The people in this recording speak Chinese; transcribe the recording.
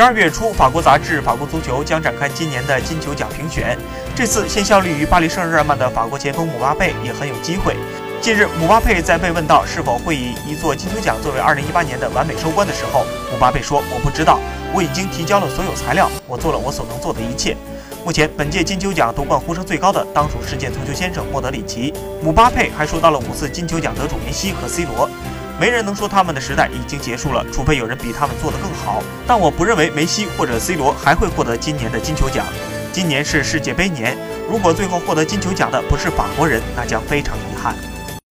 十二月初，法国杂志《法国足球》将展开今年的金球奖评选。这次现效力于巴黎圣日耳曼的法国前锋姆巴佩也很有机会。近日，姆巴佩在被问到是否会以一座金球奖作为2018年的完美收官的时候，姆巴佩说：“我不知道，我已经提交了所有材料，我做了我所能做的一切。”目前，本届金球奖夺冠呼声最高的当属世界足球先生莫德里奇。姆巴佩还说到了五次金球奖得主梅西和 C 罗。没人能说他们的时代已经结束了，除非有人比他们做得更好。但我不认为梅西或者 C 罗还会获得今年的金球奖。今年是世界杯年，如果最后获得金球奖的不是法国人，那将非常遗憾。